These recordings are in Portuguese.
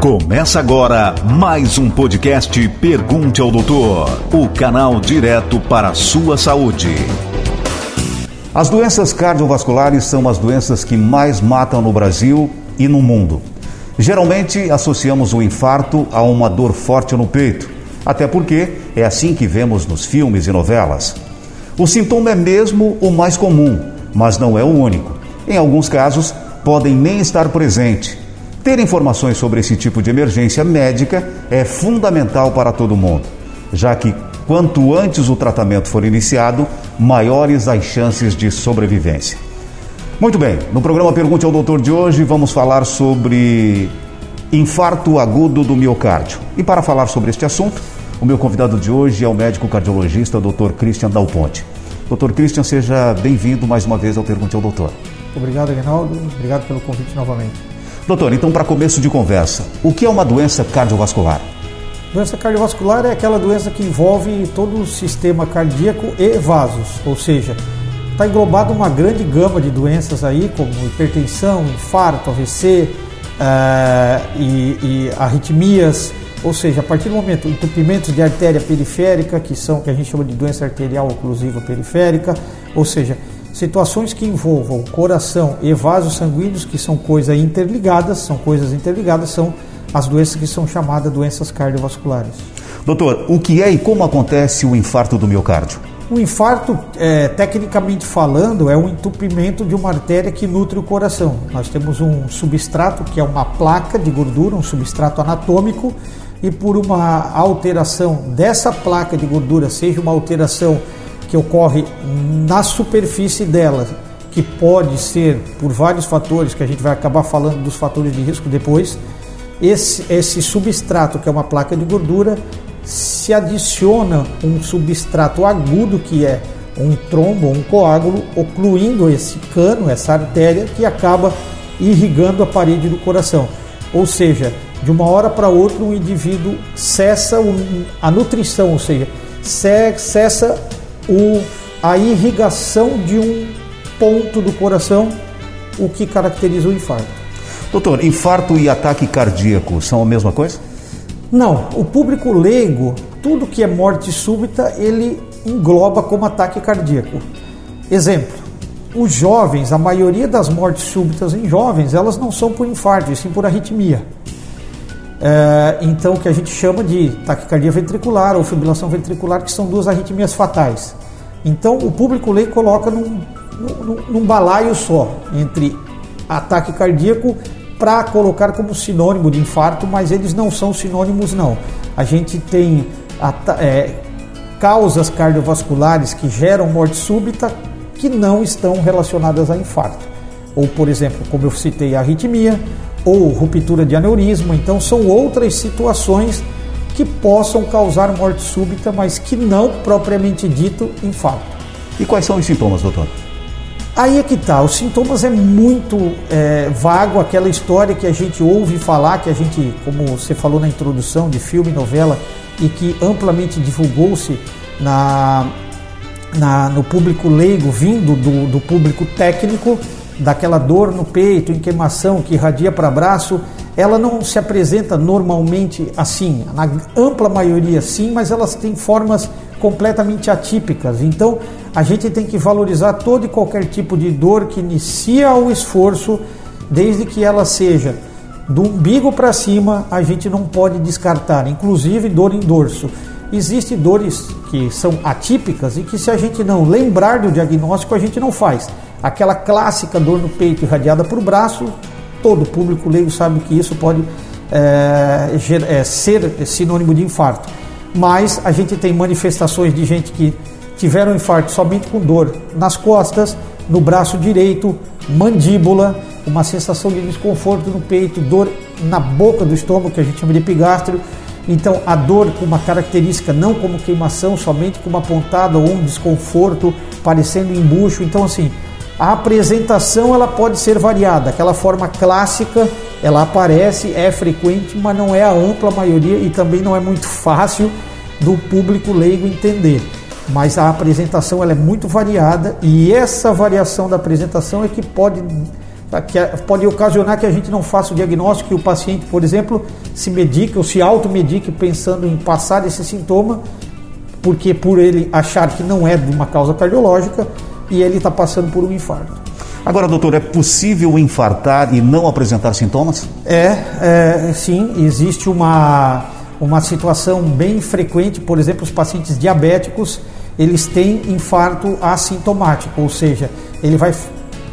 Começa agora mais um podcast Pergunte ao Doutor, o canal direto para a sua saúde. As doenças cardiovasculares são as doenças que mais matam no Brasil e no mundo. Geralmente associamos o infarto a uma dor forte no peito, até porque é assim que vemos nos filmes e novelas. O sintoma é mesmo o mais comum, mas não é o único. Em alguns casos, podem nem estar presente ter informações sobre esse tipo de emergência médica é fundamental para todo mundo, já que quanto antes o tratamento for iniciado, maiores as chances de sobrevivência. Muito bem, no programa Pergunte ao Doutor de hoje vamos falar sobre infarto agudo do miocárdio. E para falar sobre este assunto, o meu convidado de hoje é o médico cardiologista Dr. Christian Dalponte. Dr. Christian, seja bem-vindo mais uma vez ao Pergunte ao Doutor. Obrigado, Reinaldo. Obrigado pelo convite novamente. Doutor, então para começo de conversa, o que é uma doença cardiovascular? Doença cardiovascular é aquela doença que envolve todo o sistema cardíaco e vasos, ou seja, está englobado uma grande gama de doenças aí, como hipertensão, infarto, AVC uh, e, e arritmias, ou seja, a partir do momento entupimentos de artéria periférica, que são que a gente chama de doença arterial oclusiva periférica, ou seja, situações que envolvam coração e vasos sanguíneos, que são coisas interligadas, são coisas interligadas, são as doenças que são chamadas doenças cardiovasculares. Doutor, o que é e como acontece o infarto do miocárdio? O infarto, é, tecnicamente falando, é um entupimento de uma artéria que nutre o coração. Nós temos um substrato que é uma placa de gordura, um substrato anatômico, e por uma alteração dessa placa de gordura, seja uma alteração que ocorre na superfície dela, que pode ser por vários fatores, que a gente vai acabar falando dos fatores de risco depois, esse, esse substrato, que é uma placa de gordura, se adiciona um substrato agudo, que é um trombo, um coágulo, ocluindo esse cano, essa artéria, que acaba irrigando a parede do coração. Ou seja, de uma hora para outra, o indivíduo cessa a nutrição, ou seja, cessa o, a irrigação de um ponto do coração, o que caracteriza o infarto. Doutor, infarto e ataque cardíaco são a mesma coisa? Não, o público leigo, tudo que é morte súbita, ele engloba como ataque cardíaco. Exemplo, os jovens, a maioria das mortes súbitas em jovens, elas não são por infarto, e sim por arritmia. É, então, o que a gente chama de taquicardia ventricular ou fibrilação ventricular, que são duas arritmias fatais. Então, o público lei coloca num, num, num balaio só entre ataque cardíaco para colocar como sinônimo de infarto, mas eles não são sinônimos, não. A gente tem é, causas cardiovasculares que geram morte súbita que não estão relacionadas a infarto. Ou, por exemplo, como eu citei, a arritmia, ou ruptura de aneurisma. Então, são outras situações que possam causar morte súbita, mas que não propriamente dito infarto. E quais são os sintomas, doutor? Aí é que tá, os sintomas é muito é, vago, aquela história que a gente ouve falar, que a gente, como você falou na introdução de filme, novela, e que amplamente divulgou-se na, na, no público leigo, vindo do, do público técnico, daquela dor no peito, em queimação que irradia para braço, ela não se apresenta normalmente assim. Na ampla maioria sim, mas elas têm formas completamente atípicas. Então a gente tem que valorizar todo e qualquer tipo de dor que inicia o esforço, desde que ela seja do umbigo para cima, a gente não pode descartar, inclusive dor em dorso. Existem dores que são atípicas e que se a gente não lembrar do diagnóstico, a gente não faz. Aquela clássica dor no peito irradiada por braço, todo público leigo sabe que isso pode é, é, ser sinônimo de infarto. Mas a gente tem manifestações de gente que tiveram infarto somente com dor nas costas, no braço direito, mandíbula, uma sensação de desconforto no peito, dor na boca do estômago, que a gente chama de epigastro. Então, a dor com uma característica não como queimação, somente com uma pontada ou um desconforto, parecendo embucho. Então, assim, a apresentação ela pode ser variada, aquela forma clássica ela aparece, é frequente, mas não é a ampla maioria e também não é muito fácil do público leigo entender. Mas a apresentação ela é muito variada e essa variação da apresentação é que pode que pode ocasionar que a gente não faça o diagnóstico e o paciente, por exemplo, se medique ou se automedique pensando em passar esse sintoma, porque por ele achar que não é de uma causa cardiológica e ele está passando por um infarto. Agora, doutor, é possível infartar e não apresentar sintomas? É, é sim, existe uma, uma situação bem frequente, por exemplo, os pacientes diabéticos, eles têm infarto assintomático, ou seja, ele vai,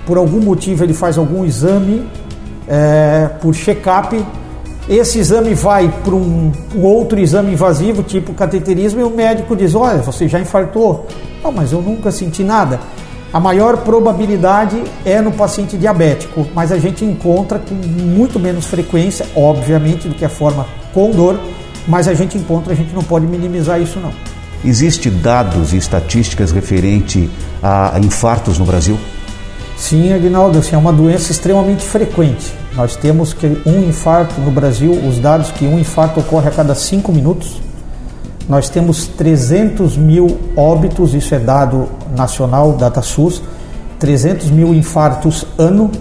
por algum motivo, ele faz algum exame é, por check-up, esse exame vai para um, um, outro exame invasivo, tipo cateterismo, e o médico diz: Olha, você já infartou. Não, mas eu nunca senti nada. A maior probabilidade é no paciente diabético, mas a gente encontra com muito menos frequência, obviamente, do que a forma com dor, mas a gente encontra, a gente não pode minimizar isso não. Existe dados e estatísticas referente a infartos no Brasil? Sim, Aguinaldo, assim, é uma doença extremamente frequente. Nós temos que um infarto no Brasil, os dados que um infarto ocorre a cada cinco minutos, nós temos 300 mil óbitos, isso é dado nacional, DataSUS, 300 mil infartos ano,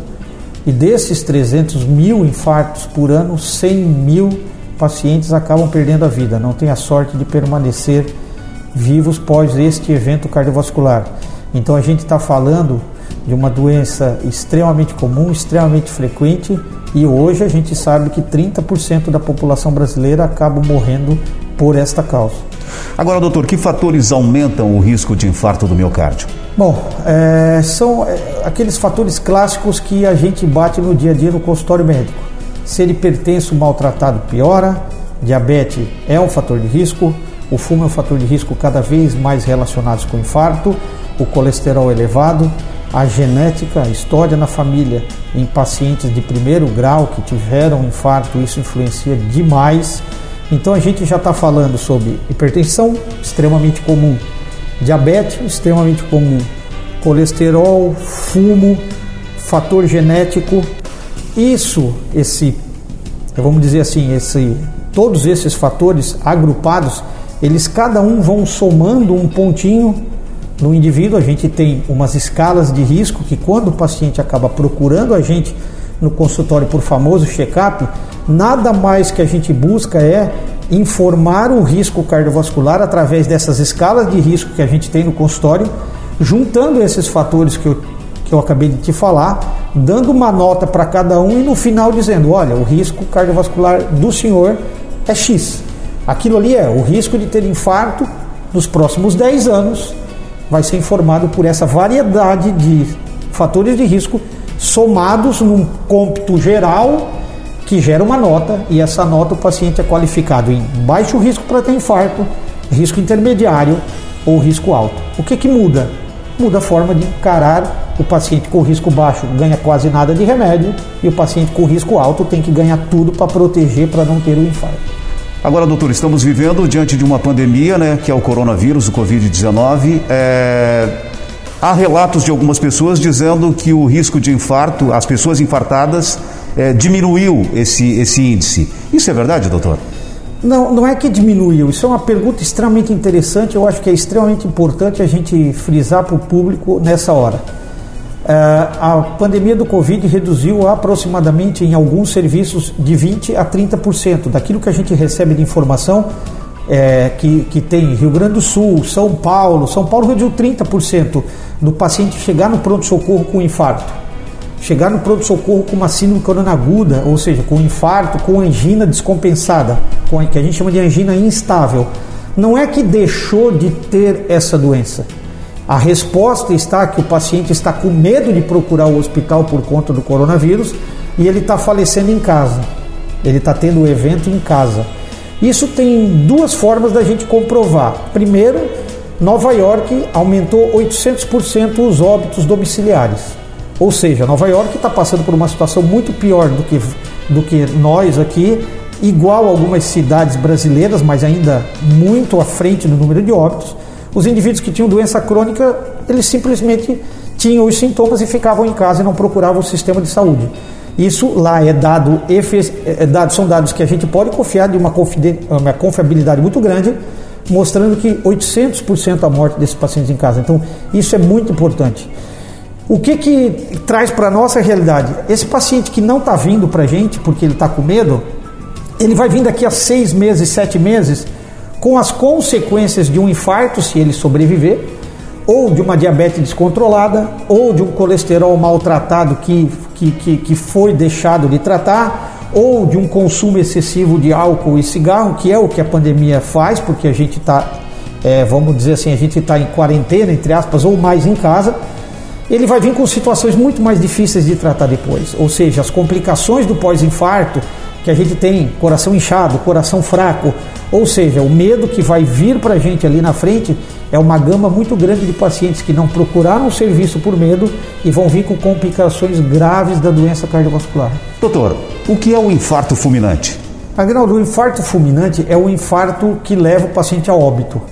e desses 300 mil infartos por ano, 100 mil pacientes acabam perdendo a vida, não têm a sorte de permanecer vivos pós este evento cardiovascular. Então a gente está falando de uma doença extremamente comum, extremamente frequente, e hoje a gente sabe que 30% da população brasileira acaba morrendo por esta causa. Agora, doutor, que fatores aumentam o risco de infarto do miocárdio? Bom, é, são é, aqueles fatores clássicos que a gente bate no dia a dia no consultório médico. Ser hipertenso maltratado piora, diabetes é um fator de risco, o fumo é um fator de risco cada vez mais relacionado com infarto, o colesterol elevado, a genética, a história na família em pacientes de primeiro grau que tiveram infarto, isso influencia demais então a gente já está falando sobre hipertensão, extremamente comum, diabetes, extremamente comum, colesterol, fumo, fator genético. Isso, esse, vamos dizer assim, esse, todos esses fatores agrupados, eles cada um vão somando um pontinho no indivíduo. A gente tem umas escalas de risco que quando o paciente acaba procurando a gente no consultório por famoso check-up, nada mais que a gente busca é informar o risco cardiovascular através dessas escalas de risco que a gente tem no consultório, juntando esses fatores que eu, que eu acabei de te falar, dando uma nota para cada um e no final dizendo: olha, o risco cardiovascular do senhor é X. Aquilo ali é o risco de ter infarto nos próximos 10 anos, vai ser informado por essa variedade de fatores de risco somados num cômputo geral que gera uma nota e essa nota o paciente é qualificado em baixo risco para ter infarto, risco intermediário ou risco alto. O que, que muda? Muda a forma de encarar o paciente com risco baixo ganha quase nada de remédio e o paciente com risco alto tem que ganhar tudo para proteger para não ter o infarto. Agora, doutor, estamos vivendo diante de uma pandemia, né, que é o coronavírus, o Covid-19. É... Há relatos de algumas pessoas dizendo que o risco de infarto, as pessoas infartadas, é, diminuiu esse, esse índice. Isso é verdade, doutor? Não, não é que diminuiu. Isso é uma pergunta extremamente interessante. Eu acho que é extremamente importante a gente frisar para o público nessa hora. É, a pandemia do Covid reduziu aproximadamente em alguns serviços de 20% a 30% daquilo que a gente recebe de informação é, que, que tem Rio Grande do Sul, São Paulo. São Paulo reduziu 30% do paciente chegar no pronto-socorro com infarto chegar no pronto-socorro com uma síndrome corona aguda, ou seja, com infarto, com angina descompensada, com que a gente chama de angina instável, não é que deixou de ter essa doença. A resposta está que o paciente está com medo de procurar o hospital por conta do coronavírus e ele está falecendo em casa. Ele está tendo o evento em casa. Isso tem duas formas da gente comprovar. Primeiro, Nova York aumentou 800% os óbitos domiciliares. Ou seja, Nova York está passando por uma situação muito pior do que, do que nós aqui, igual a algumas cidades brasileiras, mas ainda muito à frente no número de óbitos. Os indivíduos que tinham doença crônica, eles simplesmente tinham os sintomas e ficavam em casa e não procuravam o sistema de saúde. Isso lá é dado, é dado são dados que a gente pode confiar de uma, uma confiabilidade muito grande, mostrando que 800% a morte desses pacientes em casa. Então, isso é muito importante. O que que traz para a nossa realidade? Esse paciente que não está vindo para a gente porque ele está com medo, ele vai vir daqui a seis meses, sete meses, com as consequências de um infarto, se ele sobreviver, ou de uma diabetes descontrolada, ou de um colesterol maltratado que, que, que, que foi deixado de tratar, ou de um consumo excessivo de álcool e cigarro, que é o que a pandemia faz, porque a gente está, é, vamos dizer assim, a gente está em quarentena, entre aspas, ou mais em casa ele vai vir com situações muito mais difíceis de tratar depois. Ou seja, as complicações do pós-infarto, que a gente tem coração inchado, coração fraco, ou seja, o medo que vai vir para a gente ali na frente é uma gama muito grande de pacientes que não procuraram o serviço por medo e vão vir com complicações graves da doença cardiovascular. Doutor, o que é o infarto fulminante? Agnaldo, o infarto fulminante é o infarto que leva o paciente a óbito.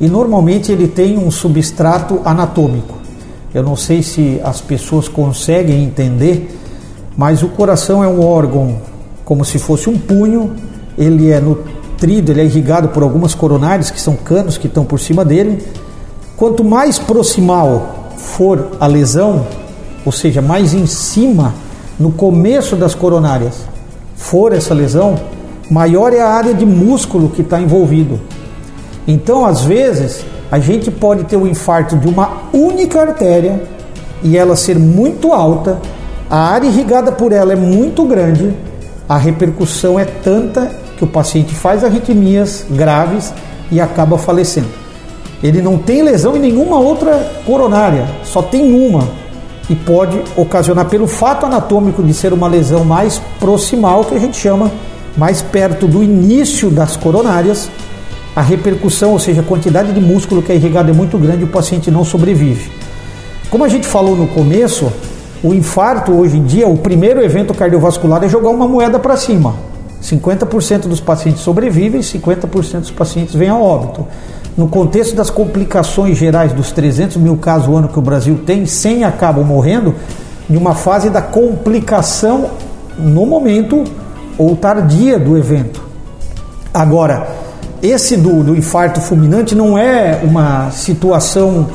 E normalmente ele tem um substrato anatômico. Eu não sei se as pessoas conseguem entender, mas o coração é um órgão como se fosse um punho, ele é nutrido, ele é irrigado por algumas coronárias, que são canos que estão por cima dele. Quanto mais proximal for a lesão, ou seja, mais em cima, no começo das coronárias, for essa lesão, maior é a área de músculo que está envolvido. Então, às vezes, a gente pode ter um infarto de uma única artéria e ela ser muito alta, a área irrigada por ela é muito grande a repercussão é tanta que o paciente faz arritmias graves e acaba falecendo. Ele não tem lesão em nenhuma outra coronária, só tem uma e pode ocasionar pelo fato anatômico de ser uma lesão mais proximal, que a gente chama mais perto do início das coronárias, a repercussão, ou seja, a quantidade de músculo que é irrigado é muito grande e o paciente não sobrevive. Como a gente falou no começo, o infarto hoje em dia, o primeiro evento cardiovascular é jogar uma moeda para cima. 50% dos pacientes sobrevivem, 50% dos pacientes vêm a óbito. No contexto das complicações gerais dos 300 mil casos ao ano que o Brasil tem, 100 acabam morrendo em uma fase da complicação no momento ou tardia do evento. Agora, esse do, do infarto fulminante não é uma situação,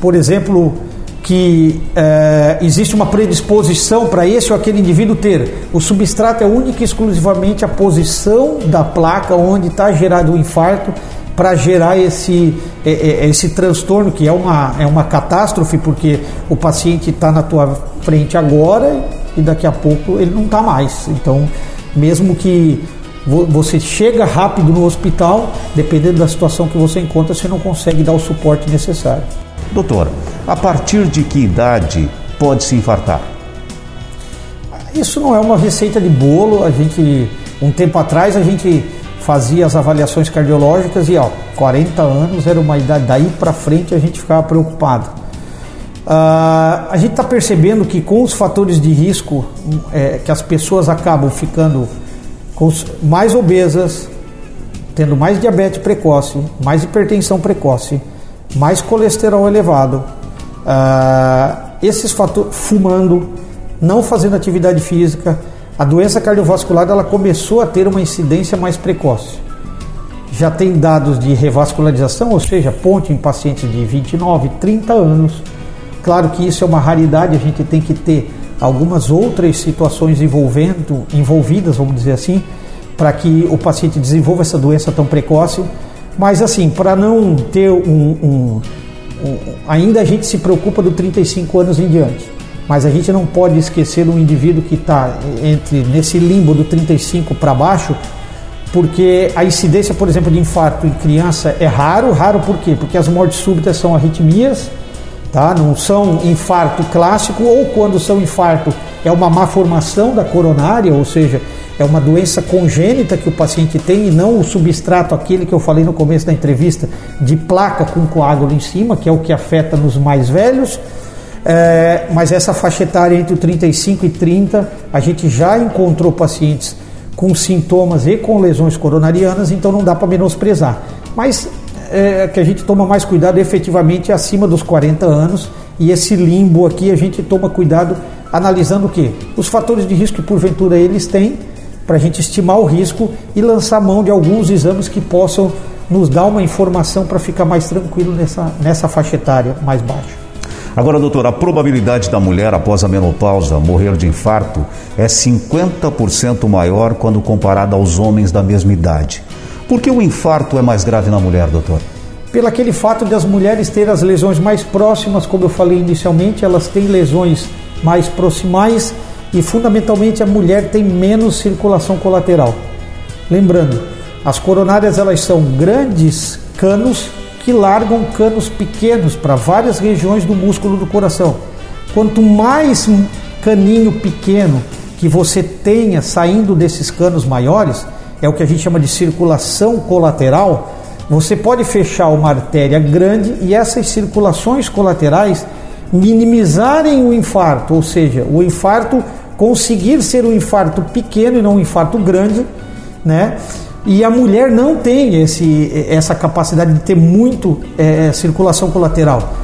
por exemplo, que é, existe uma predisposição para esse ou aquele indivíduo ter. O substrato é única e exclusivamente a posição da placa onde está gerado o infarto para gerar esse, esse transtorno, que é uma, é uma catástrofe, porque o paciente está na tua frente agora e daqui a pouco ele não está mais. Então, mesmo que você chega rápido no hospital, dependendo da situação que você encontra, você não consegue dar o suporte necessário. Doutor, a partir de que idade pode se infartar? Isso não é uma receita de bolo. A gente, um tempo atrás, a gente fazia as avaliações cardiológicas e, ó, 40 anos era uma idade. Daí para frente a gente ficava preocupado. Uh, a gente está percebendo que com os fatores de risco é, que as pessoas acabam ficando mais obesas, tendo mais diabetes precoce, mais hipertensão precoce, mais colesterol elevado, uh, esses fatores, fumando, não fazendo atividade física, a doença cardiovascular ela começou a ter uma incidência mais precoce. Já tem dados de revascularização, ou seja, ponte em pacientes de 29, 30 anos. Claro que isso é uma raridade, a gente tem que ter algumas outras situações envolvendo, envolvidas, vamos dizer assim, para que o paciente desenvolva essa doença tão precoce. Mas assim, para não ter um, um, um, Ainda a gente se preocupa do 35 anos em diante. Mas a gente não pode esquecer um indivíduo que está entre nesse limbo do 35 para baixo, porque a incidência, por exemplo, de infarto em criança é raro. Raro por quê? Porque as mortes súbitas são arritmias, tá? não são infarto clássico, ou quando são infarto é uma má formação da coronária, ou seja, é uma doença congênita que o paciente tem e não o substrato, aquele que eu falei no começo da entrevista, de placa com coágulo em cima, que é o que afeta nos mais velhos. É, mas essa faixa etária entre 35 e 30, a gente já encontrou pacientes com sintomas e com lesões coronarianas, então não dá para menosprezar. Mas é, que a gente toma mais cuidado efetivamente acima dos 40 anos e esse limbo aqui a gente toma cuidado analisando o que? Os fatores de risco que porventura eles têm para a gente estimar o risco e lançar mão de alguns exames que possam nos dar uma informação para ficar mais tranquilo nessa, nessa faixa etária mais baixa. Agora, doutor, a probabilidade da mulher após a menopausa morrer de infarto é 50% maior quando comparada aos homens da mesma idade. Por que o infarto é mais grave na mulher, doutor? Pelo aquele fato de as mulheres terem as lesões mais próximas, como eu falei inicialmente, elas têm lesões mais proximais e fundamentalmente a mulher tem menos circulação colateral. Lembrando, as coronárias elas são grandes canos que largam canos pequenos para várias regiões do músculo do coração. Quanto mais caninho pequeno que você tenha saindo desses canos maiores, é o que a gente chama de circulação colateral. Você pode fechar uma artéria grande e essas circulações colaterais minimizarem o infarto, ou seja, o infarto conseguir ser um infarto pequeno e não um infarto grande, né? E a mulher não tem esse, essa capacidade de ter muito é, circulação colateral.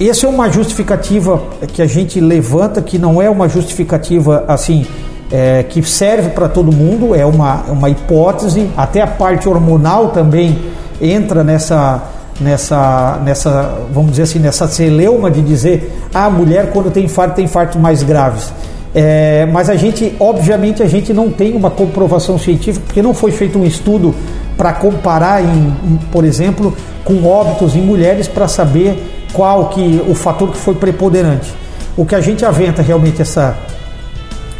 Essa é uma justificativa que a gente levanta, que não é uma justificativa assim é, que serve para todo mundo, é uma, uma hipótese. Até a parte hormonal também entra nessa, nessa, nessa, vamos dizer assim, nessa celeuma de dizer, ah, a mulher quando tem infarto tem infartos mais graves. É, mas a gente, obviamente, a gente não tem uma comprovação científica, porque não foi feito um estudo para comparar, em, em, por exemplo, com óbitos em mulheres para saber qual que o fator que foi preponderante. O que a gente aventa realmente essa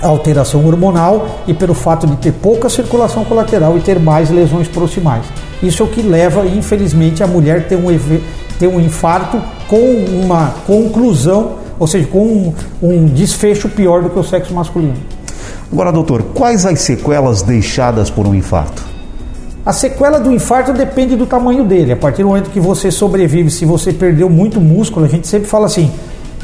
alteração hormonal e pelo fato de ter pouca circulação colateral e ter mais lesões proximais. Isso é o que leva, infelizmente, a mulher a ter um, ter um infarto com uma conclusão ou seja, com um, um desfecho pior do que o sexo masculino. Agora, doutor, quais as sequelas deixadas por um infarto? A sequela do infarto depende do tamanho dele. A partir do momento que você sobrevive, se você perdeu muito músculo, a gente sempre fala assim: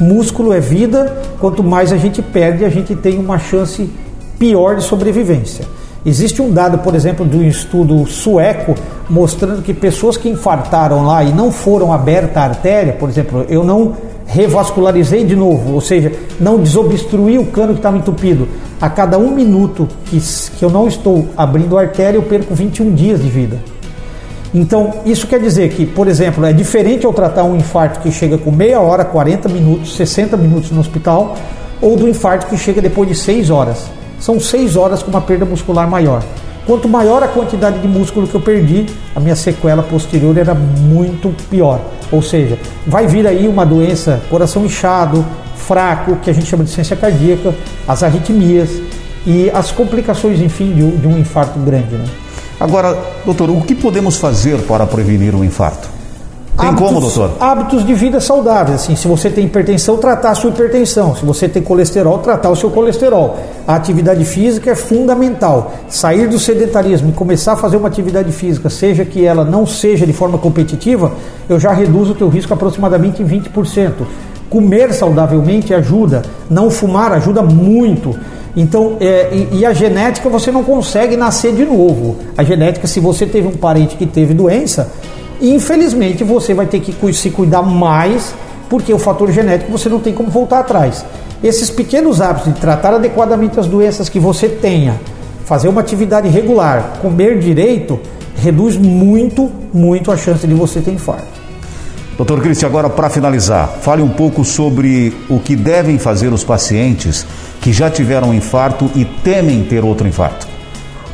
músculo é vida, quanto mais a gente perde, a gente tem uma chance pior de sobrevivência. Existe um dado, por exemplo, de um estudo sueco mostrando que pessoas que infartaram lá e não foram aberta a artéria, por exemplo, eu não revascularizei de novo, ou seja, não desobstruí o cano que estava entupido. A cada um minuto que, que eu não estou abrindo a artéria, eu perco 21 dias de vida. Então, isso quer dizer que, por exemplo, é diferente eu tratar um infarto que chega com meia hora, 40 minutos, 60 minutos no hospital, ou do infarto que chega depois de 6 horas. São 6 horas com uma perda muscular maior. Quanto maior a quantidade de músculo que eu perdi, a minha sequela posterior era muito pior. Ou seja, vai vir aí uma doença, coração inchado, fraco, que a gente chama de ciência cardíaca, as arritmias e as complicações, enfim, de, um infarto grande. Né? Agora, doutor, o que podemos fazer para prevenir um infarto? Tem hábitos, como, doutor? Hábitos de vida saudáveis. Assim, se você tem hipertensão, tratar a sua hipertensão. Se você tem colesterol, tratar o seu colesterol. A atividade física é fundamental. Sair do sedentarismo e começar a fazer uma atividade física, seja que ela não seja de forma competitiva, eu já reduzo o teu risco aproximadamente em 20%. Comer saudavelmente ajuda. Não fumar ajuda muito. Então, é, e, e, a genética você não consegue nascer de novo. A genética, se você teve um parente que teve doença, infelizmente você vai ter que se cuidar mais, porque o fator genético você não tem como voltar atrás. Esses pequenos hábitos de tratar adequadamente as doenças que você tenha, fazer uma atividade regular, comer direito, reduz muito, muito a chance de você ter infarto. Doutor Cristian, agora para finalizar, fale um pouco sobre o que devem fazer os pacientes que já tiveram um infarto e temem ter outro infarto.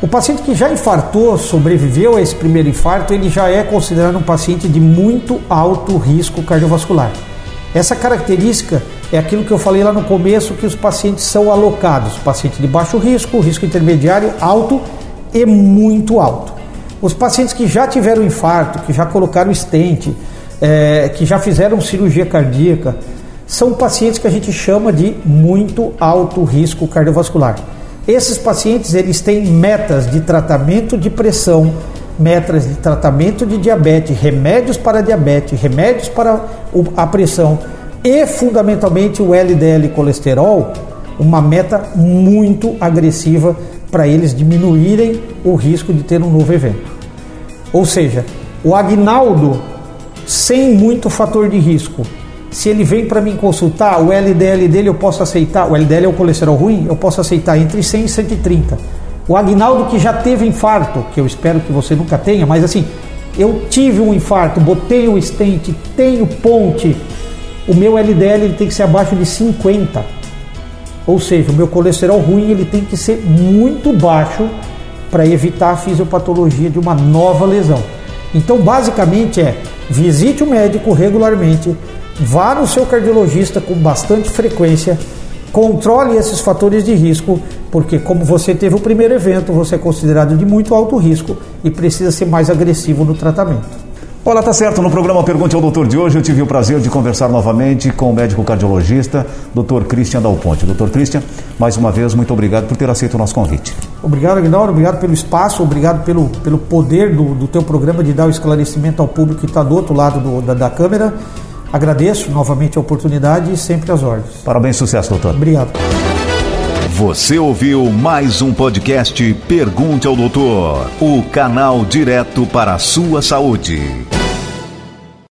O paciente que já infartou, sobreviveu a esse primeiro infarto, ele já é considerado um paciente de muito alto risco cardiovascular. Essa característica é aquilo que eu falei lá no começo, que os pacientes são alocados. Paciente de baixo risco, risco intermediário, alto e muito alto. Os pacientes que já tiveram infarto, que já colocaram estente, é, que já fizeram cirurgia cardíaca, são pacientes que a gente chama de muito alto risco cardiovascular. Esses pacientes eles têm metas de tratamento de pressão, metas de tratamento de diabetes, remédios para diabetes, remédios para a pressão e fundamentalmente o LDL colesterol, uma meta muito agressiva para eles diminuírem o risco de ter um novo evento. Ou seja, o Agnaldo sem muito fator de risco, se ele vem para mim consultar, o LDL dele eu posso aceitar, o LDL é o colesterol ruim, eu posso aceitar entre 100 e 130. O Agnaldo que já teve infarto, que eu espero que você nunca tenha, mas assim, eu tive um infarto, botei o um stent, tenho ponte, o meu LDL ele tem que ser abaixo de 50. Ou seja, o meu colesterol ruim ele tem que ser muito baixo para evitar a fisiopatologia de uma nova lesão. Então, basicamente é visite o médico regularmente, vá no seu cardiologista com bastante frequência, controle esses fatores de risco, porque como você teve o primeiro evento, você é considerado de muito alto risco e precisa ser mais agressivo no tratamento. Olá, tá certo. No programa Pergunte ao Doutor de hoje, eu tive o prazer de conversar novamente com o médico cardiologista, Dr. Christian Dal Ponte. Dr. Christian, mais uma vez, muito obrigado por ter aceito o nosso convite. Obrigado, Aguinaldo. Obrigado pelo espaço, obrigado pelo, pelo poder do, do teu programa de dar o esclarecimento ao público que está do outro lado do, da, da câmera. Agradeço novamente a oportunidade e sempre as ordens. Parabéns, sucesso, doutor. Obrigado. Você ouviu mais um podcast Pergunte ao Doutor, o canal direto para a sua saúde.